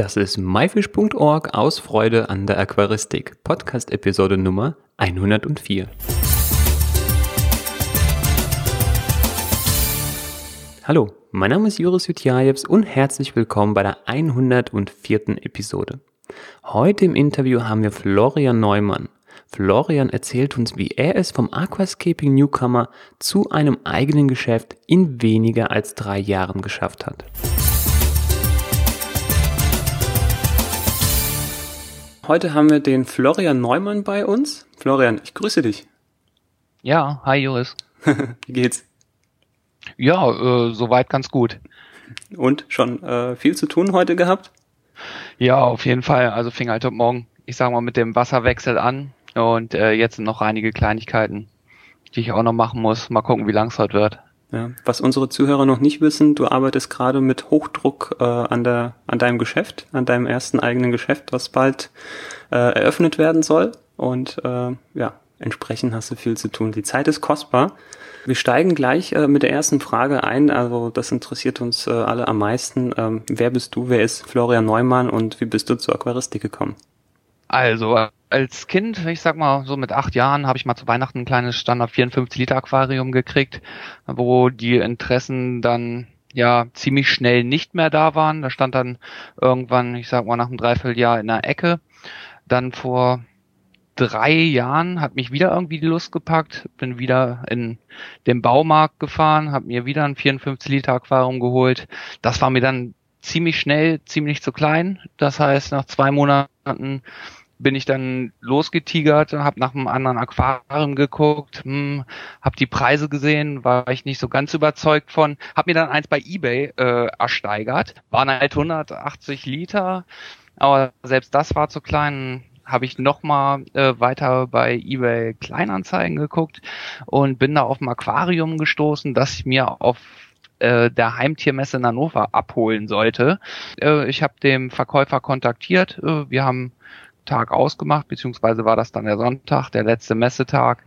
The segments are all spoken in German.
Das ist myfish.org aus Freude an der Aquaristik, Podcast-Episode Nummer 104. Hallo, mein Name ist Juris Jutjajews und herzlich willkommen bei der 104. Episode. Heute im Interview haben wir Florian Neumann. Florian erzählt uns, wie er es vom Aquascaping Newcomer zu einem eigenen Geschäft in weniger als drei Jahren geschafft hat. Heute haben wir den Florian Neumann bei uns. Florian, ich grüße dich. Ja, hi Joris. Wie geht's? Ja, äh, soweit ganz gut. Und schon äh, viel zu tun heute gehabt? Ja, auf jeden Fall. Also fing halt heute Morgen, ich sag mal, mit dem Wasserwechsel an und äh, jetzt sind noch einige Kleinigkeiten, die ich auch noch machen muss. Mal gucken, wie lang es heute wird. Ja, was unsere Zuhörer noch nicht wissen, du arbeitest gerade mit Hochdruck äh, an, der, an deinem Geschäft, an deinem ersten eigenen Geschäft, was bald äh, eröffnet werden soll. Und äh, ja, entsprechend hast du viel zu tun. Die Zeit ist kostbar. Wir steigen gleich äh, mit der ersten Frage ein. Also das interessiert uns äh, alle am meisten. Ähm, wer bist du? Wer ist Florian Neumann und wie bist du zur Aquaristik gekommen? Also als Kind, ich sag mal so mit acht Jahren, habe ich mal zu Weihnachten ein kleines Standard 54 Liter Aquarium gekriegt, wo die Interessen dann ja ziemlich schnell nicht mehr da waren. Da stand dann irgendwann, ich sag mal nach einem Dreivierteljahr in der Ecke. Dann vor drei Jahren hat mich wieder irgendwie die Lust gepackt, bin wieder in den Baumarkt gefahren, habe mir wieder ein 54 Liter Aquarium geholt. Das war mir dann ziemlich schnell, ziemlich zu klein. Das heißt, nach zwei Monaten bin ich dann losgetigert, habe nach einem anderen Aquarium geguckt, hm, habe die Preise gesehen, war ich nicht so ganz überzeugt von, habe mir dann eins bei eBay äh, ersteigert, waren halt 180 Liter, aber selbst das war zu klein, habe ich nochmal äh, weiter bei eBay Kleinanzeigen geguckt und bin da auf ein Aquarium gestoßen, das ich mir auf äh, der Heimtiermesse in Hannover abholen sollte. Äh, ich habe dem Verkäufer kontaktiert. Äh, wir haben Tag ausgemacht, beziehungsweise war das dann der Sonntag, der letzte Messetag.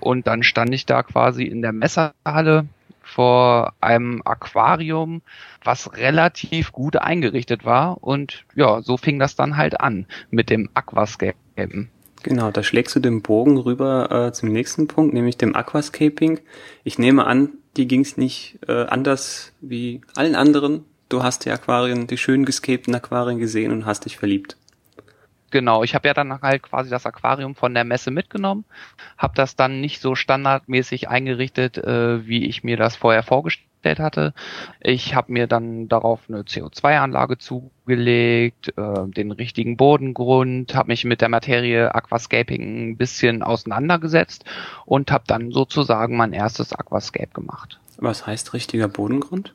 Und dann stand ich da quasi in der Messehalle vor einem Aquarium, was relativ gut eingerichtet war. Und ja, so fing das dann halt an mit dem Aquascapen. Genau, da schlägst du den Bogen rüber äh, zum nächsten Punkt, nämlich dem Aquascaping. Ich nehme an, die ging es nicht äh, anders wie allen anderen. Du hast die Aquarien, die schön gescapten Aquarien gesehen und hast dich verliebt. Genau, ich habe ja dann halt quasi das Aquarium von der Messe mitgenommen, habe das dann nicht so standardmäßig eingerichtet, äh, wie ich mir das vorher vorgestellt hatte. Ich habe mir dann darauf eine CO2-Anlage zugelegt, äh, den richtigen Bodengrund, habe mich mit der Materie Aquascaping ein bisschen auseinandergesetzt und habe dann sozusagen mein erstes Aquascape gemacht. Was heißt richtiger Bodengrund?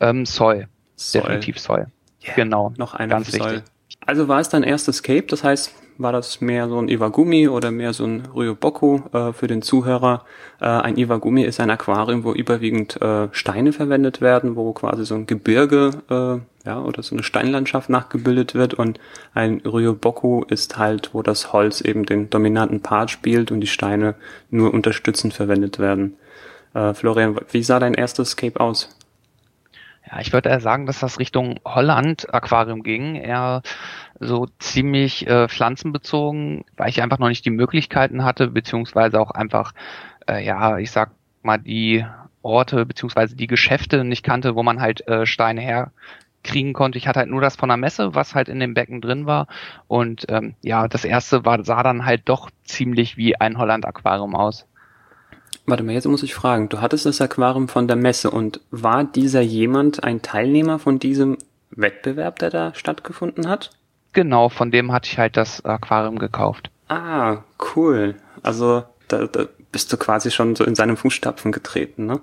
Ähm, Soil. Soil. Definitiv Soil. Yeah. Genau. Noch eine ganz wichtig. Also war es dein erstes Cape, das heißt, war das mehr so ein Iwagumi oder mehr so ein Ryoboku äh, für den Zuhörer? Äh, ein Iwagumi ist ein Aquarium, wo überwiegend äh, Steine verwendet werden, wo quasi so ein Gebirge äh, ja, oder so eine Steinlandschaft nachgebildet wird und ein Ryoboku ist halt, wo das Holz eben den dominanten Part spielt und die Steine nur unterstützend verwendet werden. Äh, Florian, wie sah dein erstes Cape aus? Ja, ich würde eher sagen, dass das Richtung Holland-Aquarium ging, eher so ziemlich äh, pflanzenbezogen, weil ich einfach noch nicht die Möglichkeiten hatte, beziehungsweise auch einfach, äh, ja, ich sag mal, die Orte beziehungsweise die Geschäfte nicht kannte, wo man halt äh, Steine herkriegen konnte. Ich hatte halt nur das von der Messe, was halt in dem Becken drin war. Und ähm, ja, das erste war, sah dann halt doch ziemlich wie ein Holland-Aquarium aus. Warte mal, jetzt muss ich fragen. Du hattest das Aquarium von der Messe und war dieser jemand ein Teilnehmer von diesem Wettbewerb, der da stattgefunden hat? Genau, von dem hatte ich halt das Aquarium gekauft. Ah, cool. Also da, da bist du quasi schon so in seinem Fußstapfen getreten, ne?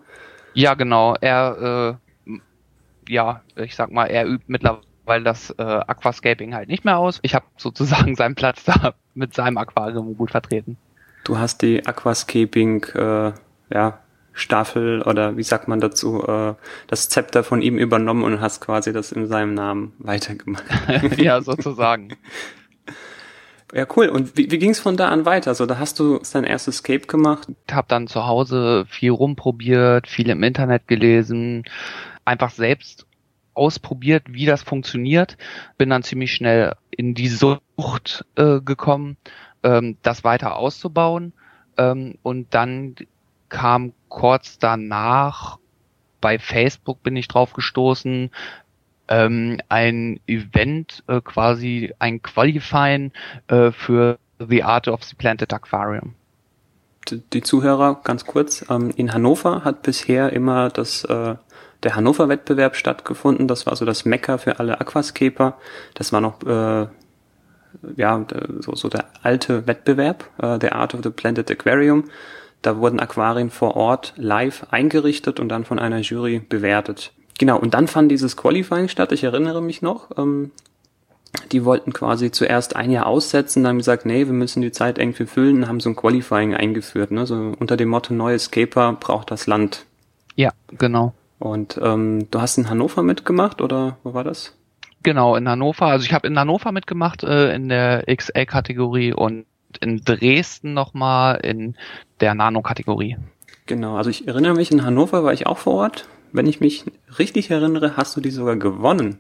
Ja, genau. Er, äh, ja, ich sag mal, er übt mittlerweile das äh, Aquascaping halt nicht mehr aus. Ich habe sozusagen seinen Platz da mit seinem Aquarium gut vertreten. Du hast die Aquascaping, äh, ja, Staffel oder wie sagt man dazu, äh, das Zepter von ihm übernommen und hast quasi das in seinem Namen weitergemacht. ja, sozusagen. Ja, cool. Und wie, wie ging es von da an weiter? Also da hast du dein erstes Escape gemacht? Ich habe dann zu Hause viel rumprobiert, viel im Internet gelesen, einfach selbst ausprobiert, wie das funktioniert, bin dann ziemlich schnell in die Sucht äh, gekommen, ähm, das weiter auszubauen. Ähm, und dann kam kurz danach bei Facebook bin ich drauf gestoßen, ähm, ein Event, äh, quasi ein Qualifying äh, für The Art of the Planted Aquarium. Die, Zuhörer, ganz kurz, ähm, in Hannover hat bisher immer das äh, der Hannover-Wettbewerb stattgefunden. Das war so das Mecker für alle Aquascaper. Das war noch äh, ja so, so der alte Wettbewerb, äh, der Art of the Planted Aquarium. Da wurden Aquarien vor Ort live eingerichtet und dann von einer Jury bewertet. Genau, und dann fand dieses Qualifying statt, ich erinnere mich noch. Ähm, die wollten quasi zuerst ein Jahr aussetzen, dann gesagt, nee, wir müssen die Zeit irgendwie füllen und haben so ein Qualifying eingeführt, ne? So unter dem Motto, neue Scaper braucht das Land. Ja, genau. Und ähm, du hast in Hannover mitgemacht oder wo war das? Genau, in Hannover. Also ich habe in Hannover mitgemacht äh, in der XL-Kategorie und in Dresden nochmal in der Nano-Kategorie. Genau, also ich erinnere mich, in Hannover war ich auch vor Ort. Wenn ich mich richtig erinnere, hast du die sogar gewonnen.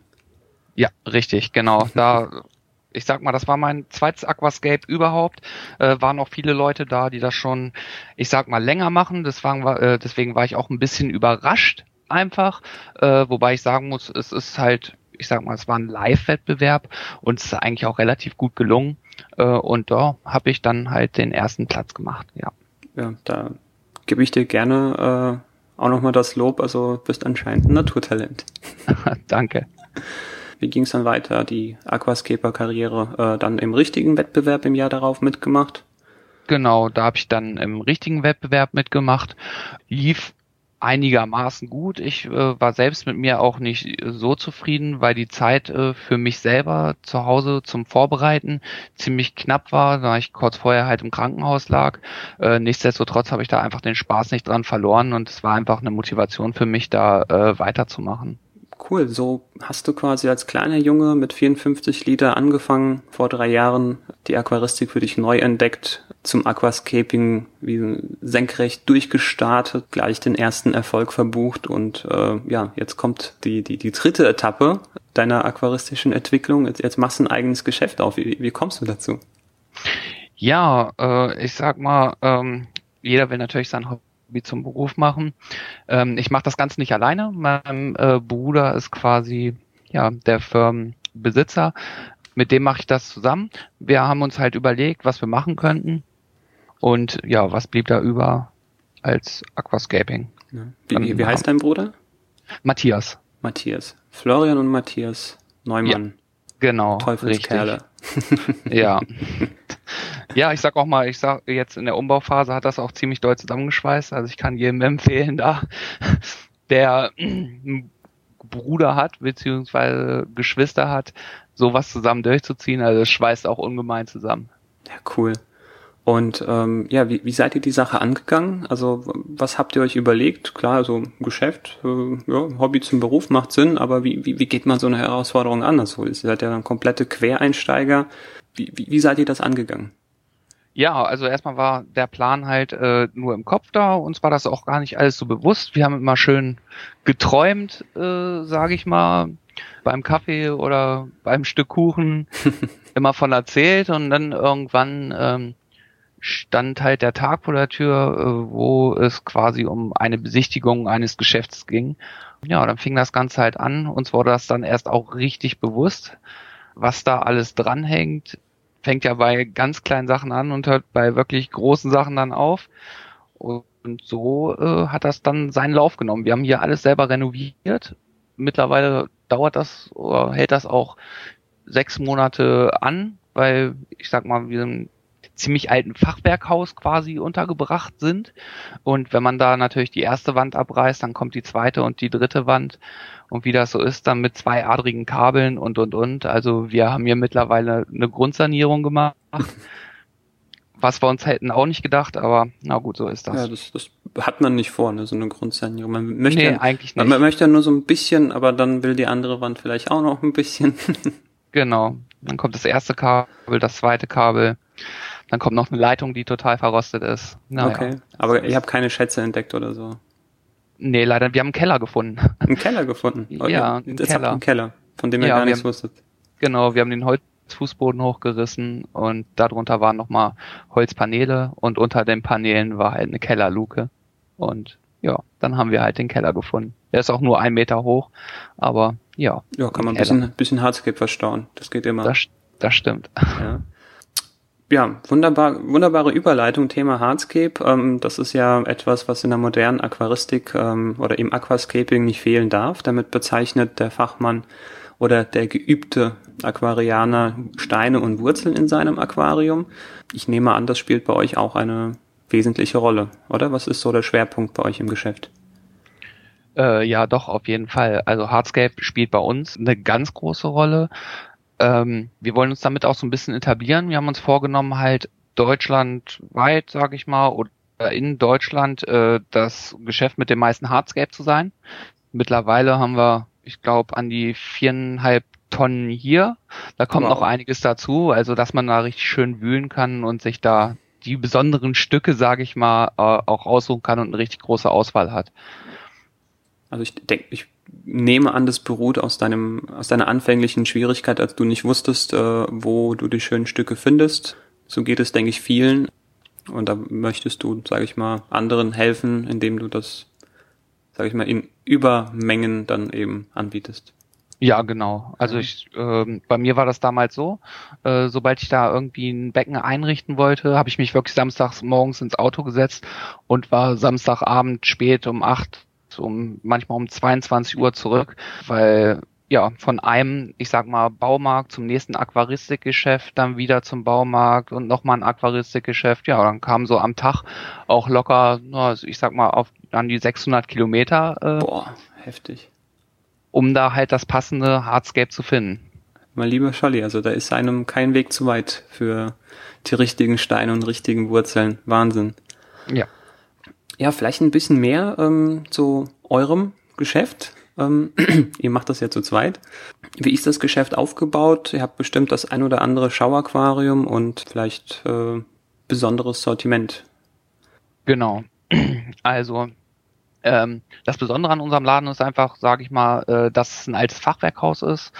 Ja, richtig, genau. Da, ich sag mal, das war mein zweites Aquascape überhaupt. Äh, waren auch viele Leute da, die das schon, ich sag mal, länger machen. Deswegen war, äh, deswegen war ich auch ein bisschen überrascht, einfach. Äh, wobei ich sagen muss, es ist halt, ich sag mal, es war ein Live-Wettbewerb und es ist eigentlich auch relativ gut gelungen. Äh, und da habe ich dann halt den ersten Platz gemacht, ja. Ja, da gebe ich dir gerne äh, auch nochmal das Lob. Also bist anscheinend ein Naturtalent. Danke. Wie ging es dann weiter? Die Aquascaper-Karriere äh, dann im richtigen Wettbewerb im Jahr darauf mitgemacht? Genau, da habe ich dann im richtigen Wettbewerb mitgemacht. Lief einigermaßen gut. Ich äh, war selbst mit mir auch nicht so zufrieden, weil die Zeit äh, für mich selber zu Hause zum Vorbereiten ziemlich knapp war, da ich kurz vorher halt im Krankenhaus lag. Äh, nichtsdestotrotz habe ich da einfach den Spaß nicht dran verloren und es war einfach eine Motivation für mich, da äh, weiterzumachen. Cool, so hast du quasi als kleiner Junge mit 54 Liter angefangen, vor drei Jahren die Aquaristik für dich neu entdeckt, zum Aquascaping wie senkrecht durchgestartet, gleich den ersten Erfolg verbucht und äh, ja, jetzt kommt die, die, die dritte Etappe deiner aquaristischen Entwicklung. Jetzt, jetzt machst du ein eigenes Geschäft auf. Wie, wie kommst du dazu? Ja, äh, ich sag mal, ähm, jeder will natürlich sein Hobby zum Beruf machen. Ähm, ich mache das Ganze nicht alleine. Mein äh, Bruder ist quasi ja der Firmenbesitzer. Mit dem mache ich das zusammen. Wir haben uns halt überlegt, was wir machen könnten. Und ja, was blieb da über als Aquascaping? Ja. Wie, wie, wie, heißt dein Bruder? Matthias. Matthias. Florian und Matthias Neumann. Ja, genau. Teufelskerle. ja. Ja, ich sag auch mal, ich sag jetzt in der Umbauphase hat das auch ziemlich doll zusammengeschweißt. Also ich kann jedem empfehlen, da der Bruder hat, beziehungsweise Geschwister hat, sowas zusammen durchzuziehen. Also es schweißt auch ungemein zusammen. Ja, cool. Und ähm, ja, wie, wie seid ihr die Sache angegangen? Also was habt ihr euch überlegt? Klar, also Geschäft, äh, ja, Hobby zum Beruf macht Sinn, aber wie, wie, wie geht man so eine Herausforderung an? Also ihr seid ja dann komplette Quereinsteiger. Wie, wie, wie seid ihr das angegangen? Ja, also erstmal war der Plan halt äh, nur im Kopf da. Uns war das auch gar nicht alles so bewusst. Wir haben immer schön geträumt, äh, sage ich mal, beim Kaffee oder beim Stück Kuchen immer von erzählt und dann irgendwann ähm, stand halt der Tag vor der Tür, äh, wo es quasi um eine Besichtigung eines Geschäfts ging. Ja, dann fing das Ganze halt an. Uns wurde das dann erst auch richtig bewusst, was da alles dranhängt. Fängt ja bei ganz kleinen Sachen an und hört bei wirklich großen Sachen dann auf. Und so äh, hat das dann seinen Lauf genommen. Wir haben hier alles selber renoviert. Mittlerweile dauert das oder hält das auch sechs Monate an, weil ich sag mal, wir sind ziemlich alten Fachwerkhaus quasi untergebracht sind. Und wenn man da natürlich die erste Wand abreißt, dann kommt die zweite und die dritte Wand. Und wie das so ist, dann mit zwei adrigen Kabeln und, und, und. Also wir haben hier mittlerweile eine Grundsanierung gemacht. was wir uns hätten auch nicht gedacht, aber na gut, so ist das. Ja, das, das hat man nicht vor, ne, so eine Grundsanierung. Man möchte nee, eigentlich nicht. Man möchte ja nur so ein bisschen, aber dann will die andere Wand vielleicht auch noch ein bisschen. genau. Dann kommt das erste Kabel, das zweite Kabel. Dann kommt noch eine Leitung, die total verrostet ist. Naja, okay. Aber ihr habt keine Schätze entdeckt oder so? Nee, leider, wir haben einen Keller gefunden. Einen Keller gefunden? Oh, ja, einen Keller. einen Keller, von dem ihr ja, gar nichts wusstet. Genau, wir haben den Holzfußboden hochgerissen und darunter waren nochmal Holzpaneele und unter den Paneelen war halt eine Kellerluke. Und ja, dann haben wir halt den Keller gefunden. Der ist auch nur ein Meter hoch, aber ja. Ja, kann man ein bisschen, bisschen Hardscape verstauen. Das geht immer. Das, das stimmt. Ja. Ja, wunderbar, wunderbare Überleitung, Thema Hardscape. Ähm, das ist ja etwas, was in der modernen Aquaristik ähm, oder im Aquascaping nicht fehlen darf. Damit bezeichnet der Fachmann oder der geübte Aquarianer Steine und Wurzeln in seinem Aquarium. Ich nehme an, das spielt bei euch auch eine wesentliche Rolle, oder? Was ist so der Schwerpunkt bei euch im Geschäft? Äh, ja, doch, auf jeden Fall. Also Hardscape spielt bei uns eine ganz große Rolle ähm, wir wollen uns damit auch so ein bisschen etablieren. Wir haben uns vorgenommen, halt deutschlandweit, sage ich mal, oder in Deutschland äh, das Geschäft mit dem meisten Hardscape zu sein. Mittlerweile haben wir, ich glaube, an die viereinhalb Tonnen hier. Da kommt wow. noch einiges dazu, also dass man da richtig schön wühlen kann und sich da die besonderen Stücke, sage ich mal, äh, auch aussuchen kann und eine richtig große Auswahl hat. Also ich denke, ich nehme an, das beruht aus deinem, aus deiner anfänglichen Schwierigkeit, als du nicht wusstest, äh, wo du die schönen Stücke findest. So geht es, denke ich, vielen. Und da möchtest du, sage ich mal, anderen helfen, indem du das, sage ich mal, in Übermengen dann eben anbietest. Ja, genau. Also ich, äh, bei mir war das damals so, äh, sobald ich da irgendwie ein Becken einrichten wollte, habe ich mich wirklich samstags morgens ins Auto gesetzt und war Samstagabend spät um acht um manchmal um 22 Uhr zurück, weil ja, von einem, ich sag mal, Baumarkt zum nächsten Aquaristikgeschäft, dann wieder zum Baumarkt und nochmal ein Aquaristikgeschäft. Ja, dann kam so am Tag auch locker, also ich sag mal, auf an die 600 Kilometer. Äh, Boah, heftig. Um da halt das passende Hardscape zu finden. Mein lieber Scholli, also da ist einem kein Weg zu weit für die richtigen Steine und richtigen Wurzeln. Wahnsinn. Ja. Ja, vielleicht ein bisschen mehr ähm, zu eurem Geschäft. Ähm, ihr macht das ja zu zweit. Wie ist das Geschäft aufgebaut? Ihr habt bestimmt das ein oder andere Schauaquarium und vielleicht äh, besonderes Sortiment. Genau. Also ähm, das Besondere an unserem Laden ist einfach, sage ich mal, äh, dass es ein altes Fachwerkhaus ist,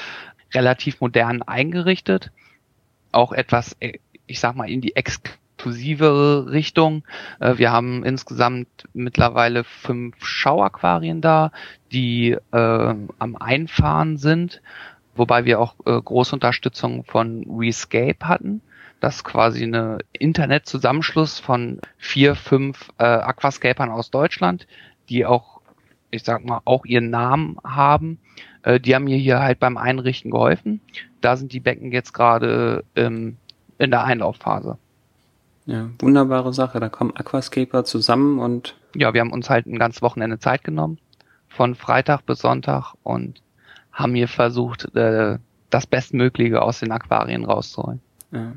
relativ modern eingerichtet, auch etwas, äh, ich sag mal, in die Ex exklusivere Richtung. Äh, wir haben insgesamt mittlerweile fünf Schauaquarien da, die äh, am Einfahren sind, wobei wir auch äh, große Unterstützung von Rescape hatten. Das ist quasi eine Internetzusammenschluss von vier, fünf äh, Aquascapern aus Deutschland, die auch, ich sag mal, auch ihren Namen haben. Äh, die haben mir hier halt beim Einrichten geholfen. Da sind die Becken jetzt gerade ähm, in der Einlaufphase. Ja, wunderbare Sache. Da kommen Aquascaper zusammen und. Ja, wir haben uns halt ein ganzes Wochenende Zeit genommen. Von Freitag bis Sonntag und haben hier versucht, äh, das Bestmögliche aus den Aquarien rauszuholen. Ja,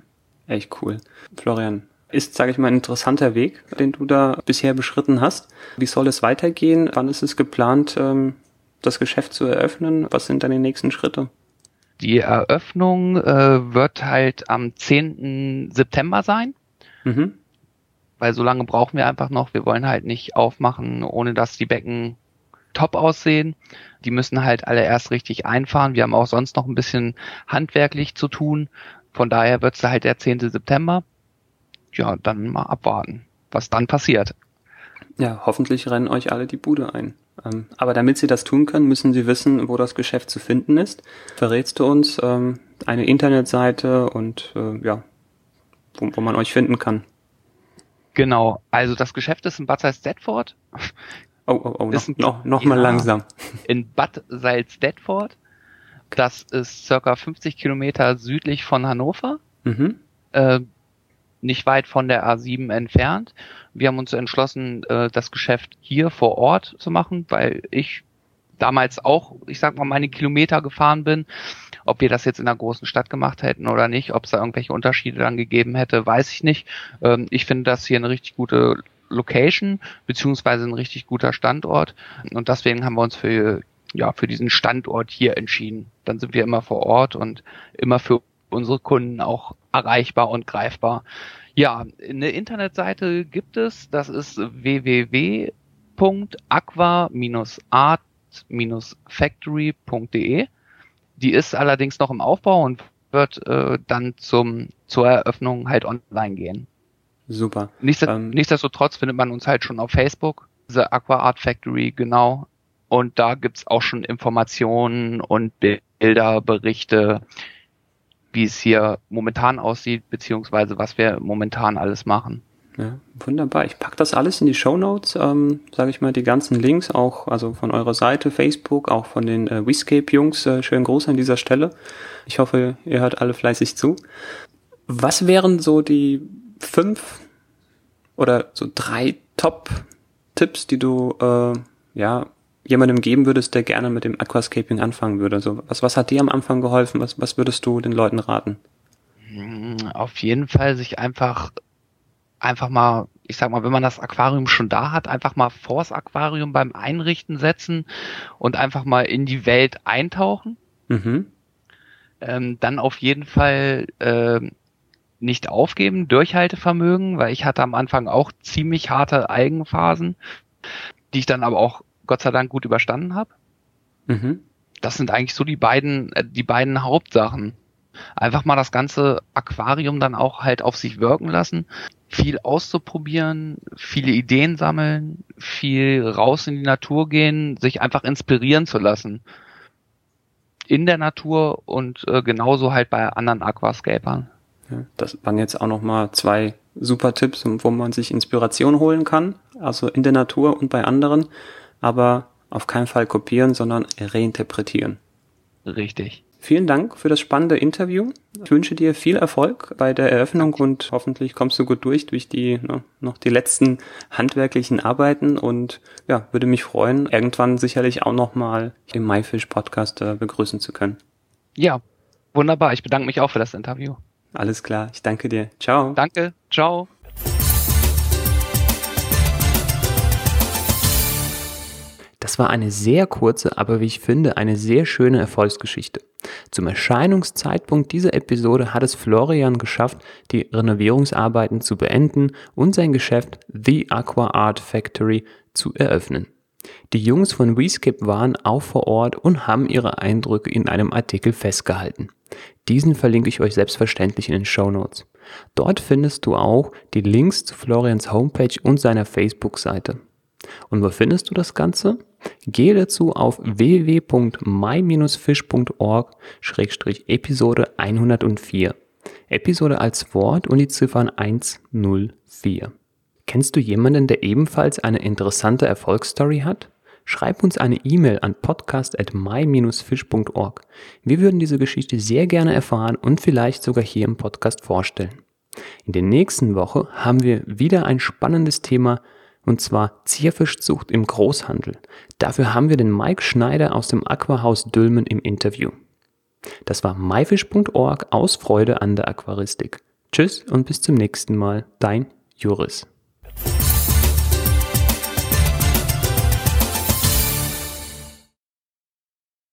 echt cool. Florian, ist, sage ich mal, ein interessanter Weg, den du da bisher beschritten hast. Wie soll es weitergehen? Wann ist es geplant, ähm, das Geschäft zu eröffnen? Was sind dann die nächsten Schritte? Die Eröffnung äh, wird halt am 10. September sein. Mhm. Weil so lange brauchen wir einfach noch. Wir wollen halt nicht aufmachen, ohne dass die Becken top aussehen. Die müssen halt alle erst richtig einfahren. Wir haben auch sonst noch ein bisschen handwerklich zu tun. Von daher wird es halt der 10. September. Ja, dann mal abwarten, was dann passiert. Ja, hoffentlich rennen euch alle die Bude ein. Ähm, aber damit sie das tun können, müssen sie wissen, wo das Geschäft zu finden ist. Verrätst du uns ähm, eine Internetseite und äh, ja, wo, wo man euch finden kann. Genau, also das Geschäft ist in Bad Salzdetford. Oh, oh, oh, noch, noch, noch mal langsam. In Bad Salzdetford. Das ist circa 50 Kilometer südlich von Hannover. Mhm. Äh, nicht weit von der A7 entfernt. Wir haben uns entschlossen, äh, das Geschäft hier vor Ort zu machen, weil ich damals auch, ich sag mal, meine Kilometer gefahren bin. Ob wir das jetzt in einer großen Stadt gemacht hätten oder nicht, ob es da irgendwelche Unterschiede dann gegeben hätte, weiß ich nicht. Ähm, ich finde das hier eine richtig gute Location, beziehungsweise ein richtig guter Standort. Und deswegen haben wir uns für, ja, für diesen Standort hier entschieden. Dann sind wir immer vor Ort und immer für unsere Kunden auch erreichbar und greifbar. Ja, eine Internetseite gibt es, das ist www www.aqua-art-factory.de. Die ist allerdings noch im Aufbau und wird äh, dann zum zur Eröffnung halt online gehen. Super. Nichtsdest ähm, nichtsdestotrotz findet man uns halt schon auf Facebook, The Aqua Art Factory, genau. Und da gibt's auch schon Informationen und Bilder, Berichte, wie es hier momentan aussieht, beziehungsweise was wir momentan alles machen. Ja, wunderbar. Ich pack das alles in die Show Notes, ähm, sage ich mal, die ganzen Links, auch also von eurer Seite, Facebook, auch von den äh, Wescape-Jungs. Äh, schönen Gruß an dieser Stelle. Ich hoffe, ihr hört alle fleißig zu. Was wären so die fünf oder so drei Top-Tipps, die du äh, ja jemandem geben würdest, der gerne mit dem Aquascaping anfangen würde? So, was, was hat dir am Anfang geholfen? Was, was würdest du den Leuten raten? Auf jeden Fall sich einfach, einfach mal, ich sag mal, wenn man das Aquarium schon da hat, einfach mal vors Aquarium beim Einrichten setzen und einfach mal in die Welt eintauchen. Mhm. Ähm, dann auf jeden Fall äh, nicht aufgeben, Durchhaltevermögen, weil ich hatte am Anfang auch ziemlich harte Eigenphasen, die ich dann aber auch Gott sei Dank gut überstanden habe. Mhm. Das sind eigentlich so die beiden, äh, die beiden Hauptsachen. Einfach mal das ganze Aquarium dann auch halt auf sich wirken lassen, viel auszuprobieren, viele Ideen sammeln, viel raus in die Natur gehen, sich einfach inspirieren zu lassen. In der Natur und äh, genauso halt bei anderen Aquascapern. Ja, das waren jetzt auch nochmal zwei super Tipps, wo man sich Inspiration holen kann, also in der Natur und bei anderen aber auf keinen Fall kopieren, sondern reinterpretieren. Richtig. Vielen Dank für das spannende Interview. Ich wünsche dir viel Erfolg bei der Eröffnung und hoffentlich kommst du gut durch durch die ne, noch die letzten handwerklichen Arbeiten und ja, würde mich freuen, irgendwann sicherlich auch noch mal im MyFish Podcast äh, begrüßen zu können. Ja, wunderbar. Ich bedanke mich auch für das Interview. Alles klar. Ich danke dir. Ciao. Danke. Ciao. Das war eine sehr kurze, aber wie ich finde, eine sehr schöne Erfolgsgeschichte. Zum Erscheinungszeitpunkt dieser Episode hat es Florian geschafft, die Renovierungsarbeiten zu beenden und sein Geschäft The Aqua Art Factory zu eröffnen. Die Jungs von Rescape waren auch vor Ort und haben ihre Eindrücke in einem Artikel festgehalten. Diesen verlinke ich euch selbstverständlich in den Show Notes. Dort findest du auch die Links zu Florians Homepage und seiner Facebook-Seite. Und wo findest du das Ganze? Gehe dazu auf www.my-fish.org-episode 104. Episode als Wort und die Ziffern 104. Kennst du jemanden, der ebenfalls eine interessante Erfolgsstory hat? Schreib uns eine E-Mail an podcast at my-fish.org. Wir würden diese Geschichte sehr gerne erfahren und vielleicht sogar hier im Podcast vorstellen. In der nächsten Woche haben wir wieder ein spannendes Thema, und zwar Zierfischzucht im Großhandel. Dafür haben wir den Mike Schneider aus dem Aquahaus Dülmen im Interview. Das war myfish.org aus Freude an der Aquaristik. Tschüss und bis zum nächsten Mal, dein Juris.